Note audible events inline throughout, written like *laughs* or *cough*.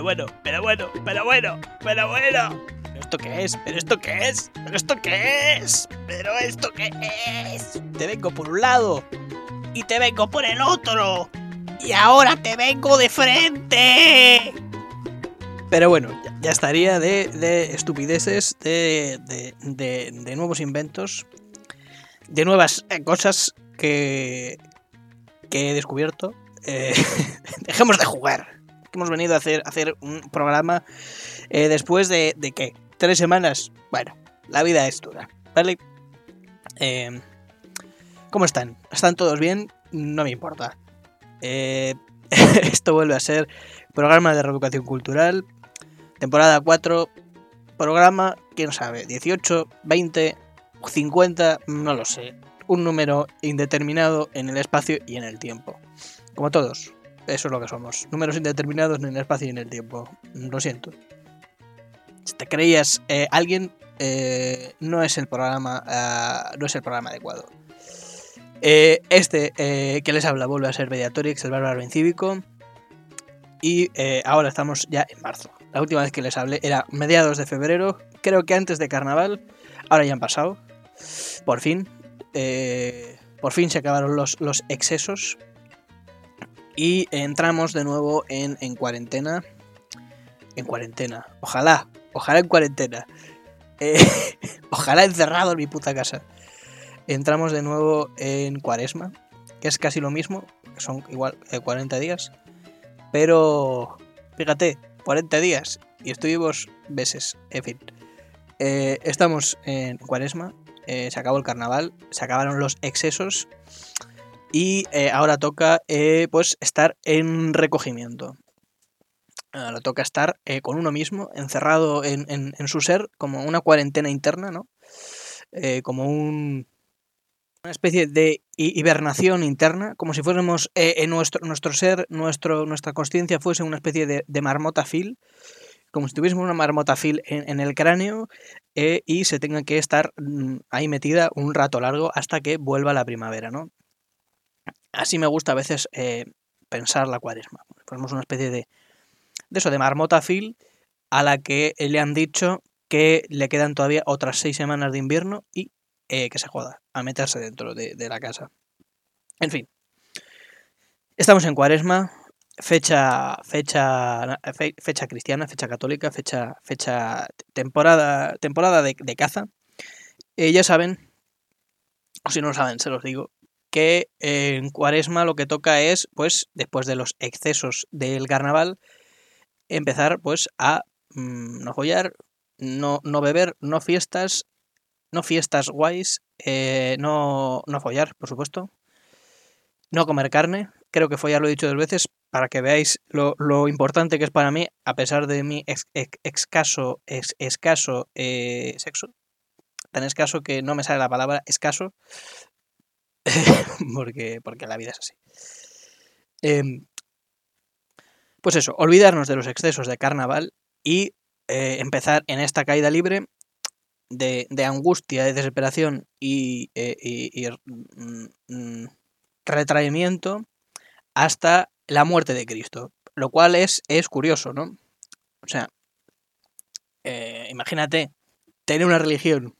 pero bueno, pero bueno, pero bueno, pero bueno, pero bueno. ¿Pero esto qué es? ¿Pero esto qué es? ¿Pero esto qué es? ¿Pero esto qué es? Te vengo por un lado y te vengo por el otro. Y ahora te vengo de frente. Pero bueno, ya, estaría de, de estupideces, de, de, de, nuevos inventos, de nuevas cosas que, que he descubierto. Eh, *laughs* dejemos de jugar. Hemos venido a hacer, hacer un programa eh, después de, de qué? ¿Tres semanas? Bueno, la vida es dura, ¿vale? Eh, ¿Cómo están? ¿Están todos bien? No me importa. Eh, *laughs* esto vuelve a ser programa de reeducación cultural, temporada 4, programa, quién sabe, 18, 20, 50, no lo sé. Un número indeterminado en el espacio y en el tiempo. Como todos, eso es lo que somos. Números indeterminados en el espacio y en el tiempo. Lo siento. Si te creías eh, alguien, eh, no es el programa, uh, no es el programa adecuado. Eh, este eh, que les habla vuelve a ser Mediatorix, el bárbaro incívico. Y eh, ahora estamos ya en marzo. La última vez que les hablé era mediados de febrero, creo que antes de carnaval. Ahora ya han pasado. Por fin. Eh, por fin se acabaron los, los, excesos. Y entramos de nuevo en, en cuarentena. En cuarentena. Ojalá. Ojalá en cuarentena. Eh, *laughs* ojalá encerrado en mi puta casa entramos de nuevo en cuaresma, que es casi lo mismo, son igual eh, 40 días, pero fíjate, 40 días y estuvimos meses, en fin. Eh, estamos en cuaresma, eh, se acabó el carnaval, se acabaron los excesos y eh, ahora toca pues estar en recogimiento. Ahora toca estar con uno mismo, encerrado en, en, su ser, como una cuarentena interna, ¿no? como un, una especie de hibernación interna, como si fuésemos eh, en nuestro, nuestro ser, nuestro, nuestra conciencia fuese una especie de, de marmota fil, como si tuviésemos una marmota fil en, en el cráneo eh, y se tenga que estar mm, ahí metida un rato largo hasta que vuelva la primavera, ¿no? Así me gusta a veces eh, pensar la cuaresma. Ponemos una especie de, de eso, de marmota fil a la que le han dicho que le quedan todavía otras seis semanas de invierno y eh, que se joda a meterse dentro de, la casa. En fin. Estamos en cuaresma, fecha, fecha, fe, fecha cristiana, fecha católica, fecha, fecha temporada, temporada de, de caza. Eh, ya saben, o si no lo saben, se los digo, que en cuaresma lo que toca es, pues, después de los excesos del carnaval, empezar, pues, a mmm, no follar, no, no beber, no fiestas, no fiestas guays, eh, no, no follar, por supuesto, no comer carne, creo que follar lo he dicho dos veces para que veáis lo, lo importante que es para mí, a pesar de mi ex, ex, escaso eh, sexo, tan escaso que no me sale la palabra escaso, *laughs* porque, porque la vida es así. Eh, pues eso, olvidarnos de los excesos de carnaval y eh, empezar en esta caída libre de, de, angustia, de desesperación y, eh, y mm, retraimiento hasta la muerte de Cristo. Lo cual es, es curioso, ¿no? O sea, eh, imagínate tener una religión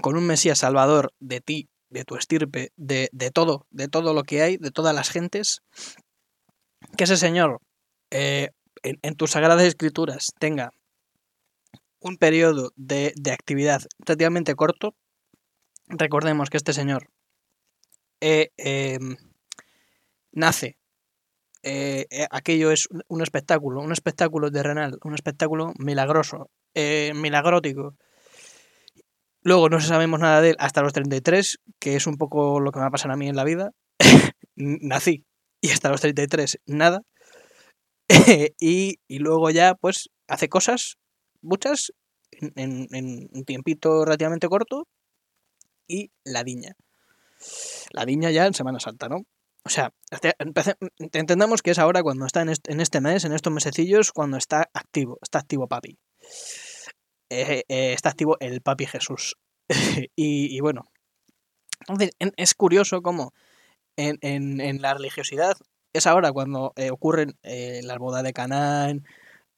con un Mesías salvador de ti, de tu estirpe, de, de todo, de todo lo que hay, de todas las gentes, que ese Señor eh, en, en tus sagradas escrituras tenga un periodo de, de, actividad relativamente corto. Recordemos que este señor eh, eh, nace. Eh, aquello es un espectáculo, un espectáculo terrenal, un espectáculo milagroso, eh, milagrótico. Luego no sabemos nada de él hasta los 33, que es un poco lo que me va a pasar a mí en la vida. *laughs* Nací y hasta los 33 nada. *laughs* y, y luego ya pues hace cosas muchas en, un tiempito relativamente corto y la viña. La viña ya en Semana Santa, ¿no? O sea, entendamos que es ahora cuando está en este mes, en estos mesecillos, cuando está activo, está activo papi. Eh, eh, está activo el papi Jesús. *laughs* y, y, bueno, entonces es curioso cómo en, en, en la religiosidad es ahora cuando eh, ocurren las bodas de Canaán,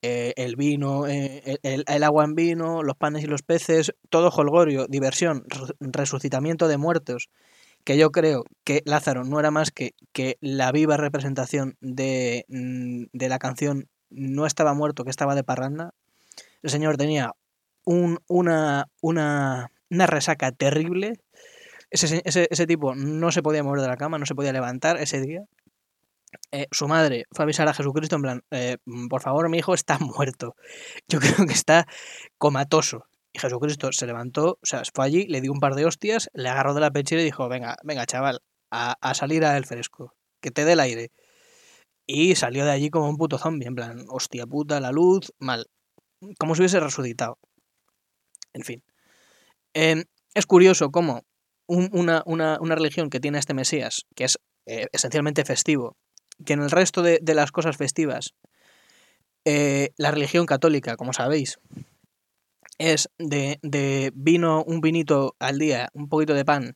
el vino, el, el agua en vino, los panes y los peces, todo holgorio, diversión, res- resucitamiento de muertos, que yo creo que Lázaro no era más que, que la viva representación de, mm, de la canción No estaba muerto, que estaba de parranda. El señor tenía un- una, una, una resaca terrible. Ese, se- ese, ese tipo no se podía mover de la cama, no se podía levantar ese día. Eh, su madre fue a avisar a Jesucristo en plan, eh, por favor, mi hijo está *laughs* muerto. Yo creo que está comatoso. Y Jesucristo se levantó, o sea, fue allí, le dio un par de hostias, le agarró de la pechera y dijo, venga, venga, chaval, a, a salir al fresco, que te dé el aire. Y salió de allí como un puto zombie, en plan, hostia puta, la luz, mal. Como si hubiese resucitado. En fin. Em, es curioso cómo un- una, una- una religión que tiene este Mesías, que es eh, esencialmente festivo, que en el resto de, de las cosas festivas, eh, la religión católica, como sabéis, es de, de vino, un vinito al día, un poquito de pan,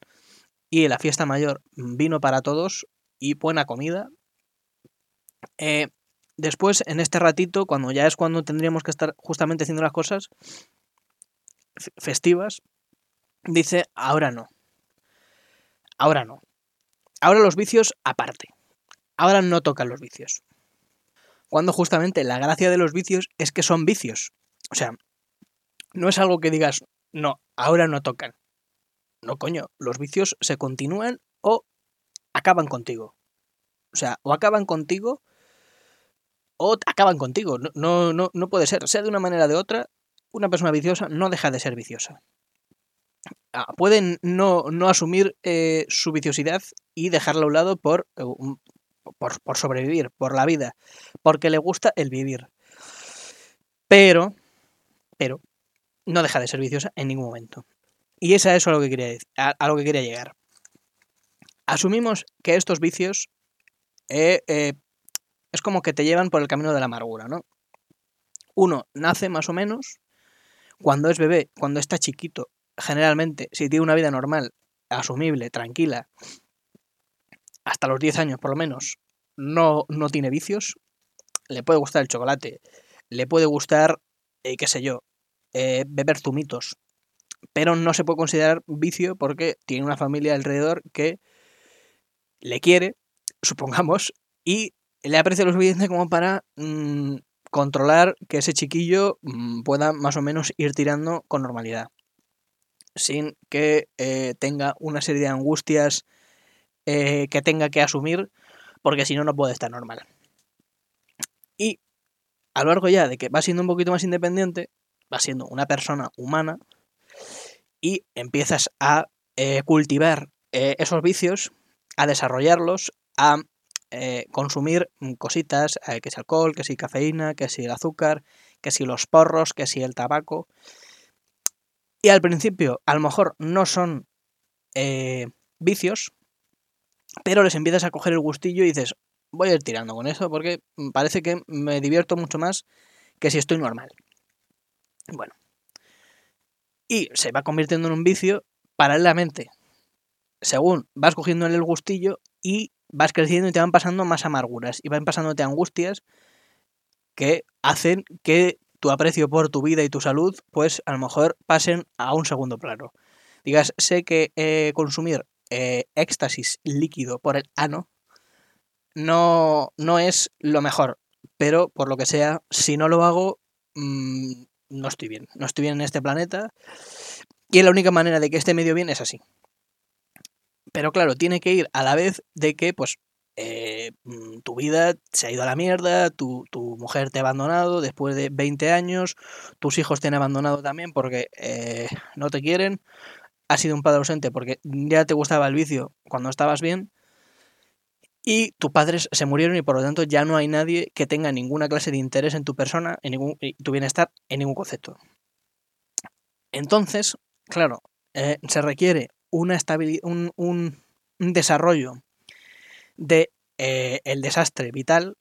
y en la fiesta mayor, vino para todos y buena comida. Eh, después, en este ratito, cuando ya es cuando tendríamos que estar justamente haciendo las cosas festivas, dice, ahora no. Ahora no. Ahora los vicios aparte. Ahora no tocan los vicios. Cuando justamente la gracia de los vicios es que son vicios. O sea, no es algo que digas, no, ahora no tocan. No, coño, los vicios se continúan o acaban contigo. O sea, o acaban contigo o acaban contigo. No, no, no, no puede ser. Sea de una manera o de otra, una persona viciosa no deja de ser viciosa. Ah, pueden no, no asumir eh, su viciosidad y dejarla a un lado por, eh, por, por sobrevivir, por la vida, porque le gusta el vivir. Pero, pero, no deja de ser viciosa en ningún momento. Y es a eso a lo que quería, a, lo que quería llegar. Asumimos que estos vicios eh, es como que te llevan por el camino de la amargura, ¿no? Uno nace más o menos cuando es bebé, cuando está chiquito, generalmente, si tiene una vida normal, asumible, tranquila, hasta los 10 años por lo menos, no, no tiene vicios, le puede gustar el chocolate, le puede gustar, eh, qué sé yo, eh, beber zumitos, pero no se puede considerar vicio porque tiene una familia alrededor que le quiere, supongamos, y le aprecia lo suficiente como para mm, controlar que ese chiquillo mm, pueda más o menos ir tirando con normalidad, sin que eh, tenga una serie de angustias eh, que tenga que asumir, porque si no, no puede estar normal. Y a lo largo ya de que va siendo un poquito más independiente, va siendo una persona humana y empiezas a eh, cultivar esos vicios, a desarrollarlos, a eh, consumir mm, cositas, eh, que si alcohol, que si cafeína, que si el azúcar, que si los porros, que si el tabaco. Y al principio, a lo mejor no son eh, vicios, pero les empiezas a coger el gustillo y dices, voy a ir tirando con eso porque parece que me divierto mucho más que si estoy normal. Bueno. Y se va convirtiendo en un vicio paralelamente, según vas cogiendo el gustillo y vas creciendo y te van pasando más amarguras y van pasándote angustias que hacen que tu aprecio por tu vida y tu salud, pues a lo mejor pasen a un segundo plano. Digas, sé que eh, consumir eh, éxtasis líquido por el ano no, no es lo mejor, pero por lo que sea, si no lo hago, mmm, no estoy bien. No estoy bien en este planeta y la única manera de que esté medio bien es así. Pero claro, tiene que ir a la vez de que, pues, eh, tu vida se ha ido a la mierda, tu, tu, mujer te ha abandonado después de 20 años, tus hijos te han abandonado también porque eh, no te quieren, has sido un padre ausente porque ya te gustaba el vicio cuando estabas bien, y tus padres se murieron y por lo tanto ya no hay nadie que tenga ninguna clase de interés en tu persona, en ningún, tu bienestar, en ningún concepto. Entonces, claro, eh, se requiere una un, un, un, desarrollo de eh, el desastre vital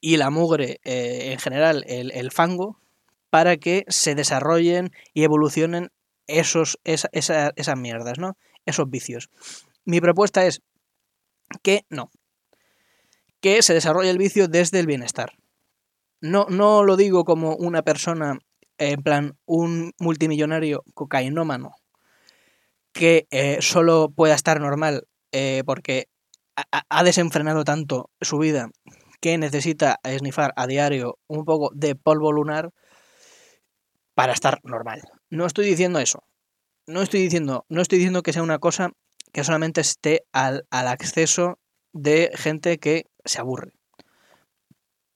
y la mugre eh, en general, el, el, fango, para que se desarrollen y evolucionen esos, esa, esa, esas mierdas, ¿no? Esos vicios. Mi propuesta es que no. que se desarrolla el vicio desde el bienestar. No, no lo digo como una persona, en plan, un multimillonario cocainómano que eh, solo pueda estar normal eh, porque ha, desenfrenado tanto su vida que necesita esnifar a diario un poco de polvo lunar para estar normal. No estoy diciendo eso. No estoy diciendo, no estoy diciendo que sea una cosa que solamente esté al, al acceso de gente que se aburre.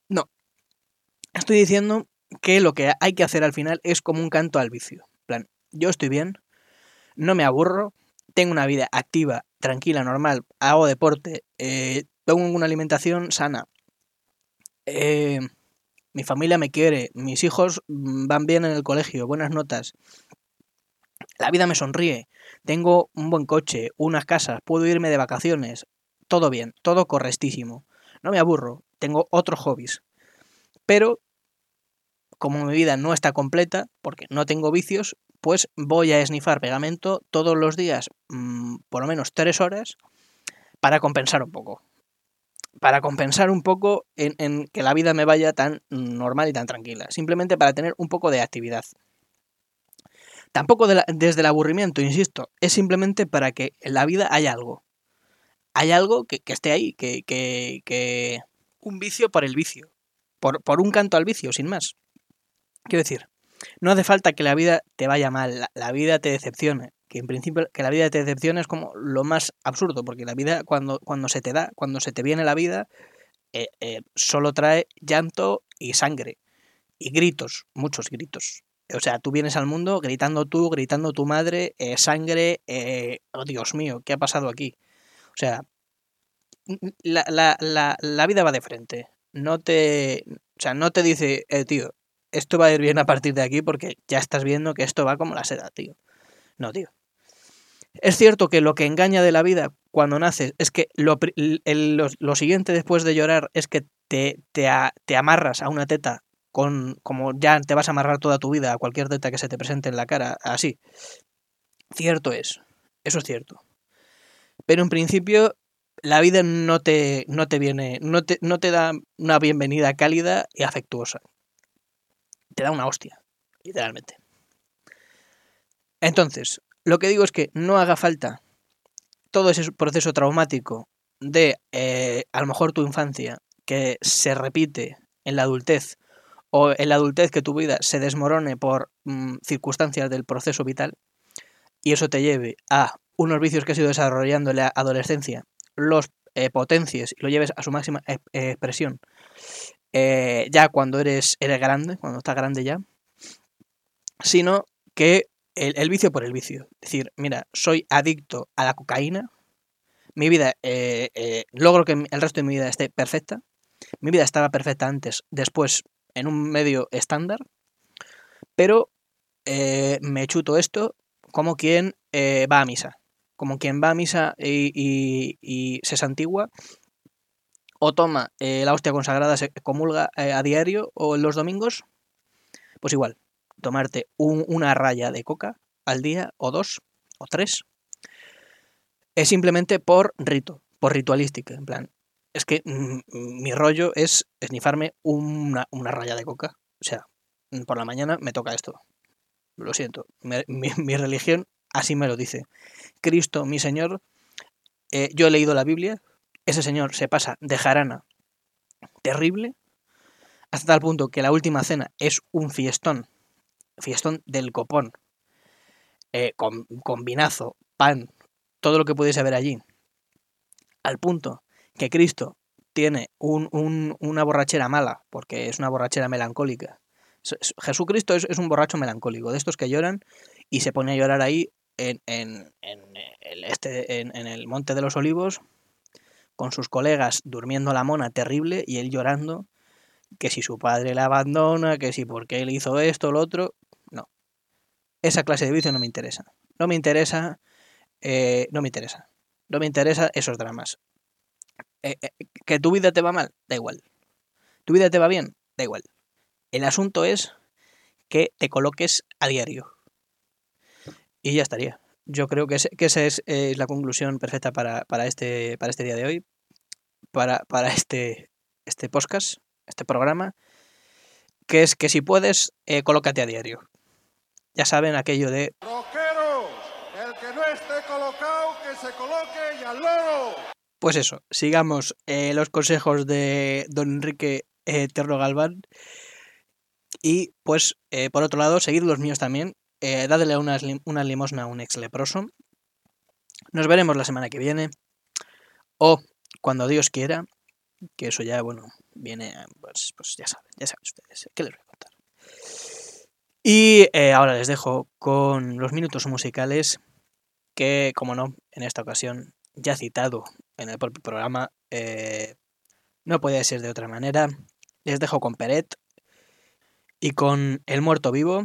No. Estoy diciendo que lo que hay que hacer al final es como un canto al vicio. plan, yo estoy bien, no me aburro, tengo una vida activa, tranquila, normal, hago deporte, eh, tengo una alimentación sana, eh, mi familia me quiere, mis hijos van bien en el colegio, buenas notas, la vida me sonríe, tengo un buen coche, unas casas, puedo irme de vacaciones, todo bien, todo correctísimo, no me aburro, tengo otros hobbies, pero como mi vida no está completa, porque no tengo vicios, pues voy a esnifar pegamento todos los días, mm, por lo menos tres horas, para compensar un poco. Para compensar un poco en, que la vida me vaya tan normal y tan tranquila. Simplemente para tener un poco de actividad. Tampoco desde el aburrimiento, insisto, es simplemente para que en la vida haya algo. Hay algo que, esté ahí, que, que, Un vicio por el vicio. Por, por un canto al vicio, sin más. Quiero decir, no hace falta que la vida te vaya mal, la, vida te decepcione. Que en principio que la vida te decepcione es como lo más absurdo, porque la vida cuando, cuando se te da, cuando se te viene la vida, eh, eh, solo trae llanto y sangre. Y gritos, muchos gritos. O sea, tú vienes al mundo gritando tú, gritando tu madre, eh, sangre, oh Dios mío, ¿qué ha pasado aquí? O sea, la, la, la, la, vida va de frente. No te, o sea, no te dice, tío, esto va a ir bien a partir de aquí porque ya estás viendo que esto va como la seda, tío. No, tío. Es cierto que lo que engaña de la vida cuando naces es que lo, lo, siguiente después de llorar es que te, te, te, amarras a una teta con como ya te vas a amarrar toda tu vida a cualquier teta que se te presente en la cara, así. Cierto es, eso es cierto. Pero en principio la vida no te, no te viene, no te, no te da una bienvenida cálida y afectuosa te da una hostia, literalmente. Entonces, lo que digo es que no haga falta todo ese proceso traumático de eh, a lo mejor tu infancia que se repite en la adultez o en la adultez que tu vida se desmorone por mm, circunstancias del proceso vital y eso te lleve a unos vicios que has ido desarrollando en la adolescencia, los eh, potencies y lo lleves a su máxima eh, expresión eh, ya cuando eres, eres grande, cuando estás grande ya, sino que el, vicio por el vicio. Es decir, mira, soy adicto a la cocaína, mi vida, eh, eh, logro que el resto de mi vida esté perfecta, mi vida estaba perfecta antes, después en un medio estándar, pero me chuto esto como quien va a misa, como quien va a misa y, se santigua o toma eh, la hostia consagrada, se comulga eh, a diario o los domingos, pues igual, tomarte una raya de coca al día o dos o tres, es simplemente por rito, por ritualística, en plan, es que mm, mi rollo es esnifarme una, una, raya de coca, o sea, por la mañana me toca esto, lo siento, mi, religión así me lo dice. Cristo, mi Señor, eh, yo he leído la Biblia, ese señor se pasa de jarana terrible hasta tal punto que la última cena es un fiestón, fiestón del copón, eh, con, vinazo, pan, todo lo que pudiese haber allí, al punto que Cristo tiene una borrachera mala, porque es una borrachera melancólica. Jesucristo es, un borracho melancólico, de estos que lloran y se pone a llorar ahí en, en, el, este, en el Monte de los Olivos con sus colegas durmiendo la mona terrible y él llorando que si su padre la abandona, que si porque él hizo esto lo otro. No. Esa clase de vicio no me interesa. No me interesa. Eh, no me interesa. No me interesa esos dramas. Eh, eh, que tu vida te va mal, da igual. Tu vida te va bien, da igual. El asunto es que te coloques a diario. Y ya estaría yo creo que, esa es, la conclusión perfecta para, este, para este día de hoy. para, para este, este podcast, este programa, que es que si puedes, eh, colócate a diario. Ya saben aquello de... El que no esté colocado, que se coloque y al loro. Pues eso, sigamos eh, los consejos de don Enrique eh, Terro Galván. Y pues, eh, por otro lado, seguid los míos también. Eh, dadle una limosna a un ex leproso. Nos veremos la semana que viene. O cuando Dios quiera. Que eso ya, bueno, viene, pues, pues ya saben, ya saben ustedes. ¿Qué les voy a contar? Y eh, ahora les dejo con los minutos musicales que, como no, en esta ocasión, ya citado en el propio programa, eh, no puede ser de otra manera. Les dejo con Peret y con El Muerto Vivo.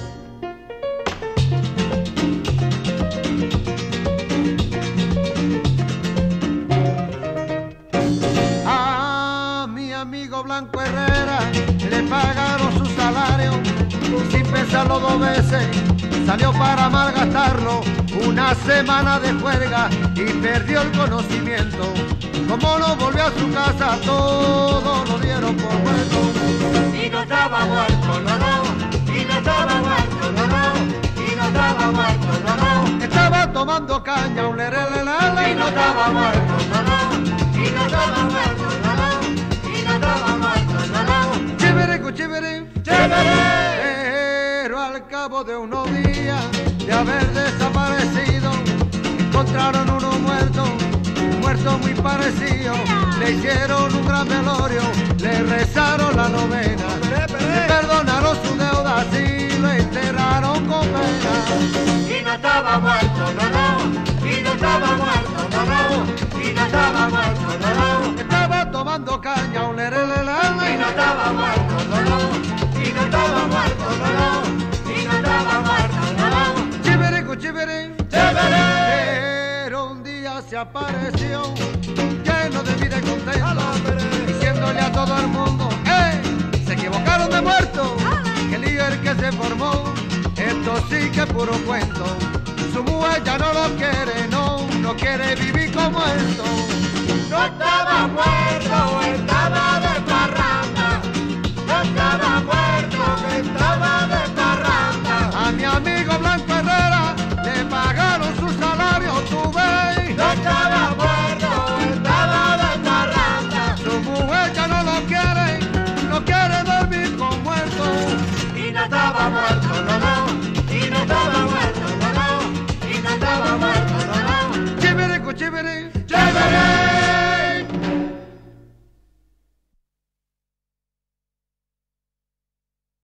Una semana de juerga y perdió el conocimiento. Como no volvió a su casa, todo lo dieron por muerto. y no estaba muerto, no, no, y no estaba muerto, no, no, y no estaba muerto, no, no, Estaba tomando caña, un lerelelele, y no estaba muerto, no, no, y no estaba muerto, no, no, y no estaba muerto, no, no, Chiviricu, chiviri, Pero al cabo de unos días de haber desaparecido, encontraron uno muerto, muerto muy parecido. Le hicieron un gran velorio, le rezaron la novena, le perdonaron su deuda y lo enterraron con pena. y no estaba muerto, no, no, y no estaba muerto, no, no, y no estaba muerto, no, no, Estaba tomando caña, un y no lerelelele, estaba muerto, Pero un día se apareció lleno de vida y contento, diciéndole a todo el mundo, ¡eh! Se equivocaron de muerto, que el que se formó, esto sí que es puro cuento. Su mujer ya no lo quiere, no, no quiere vivir como esto. No estaba muerto,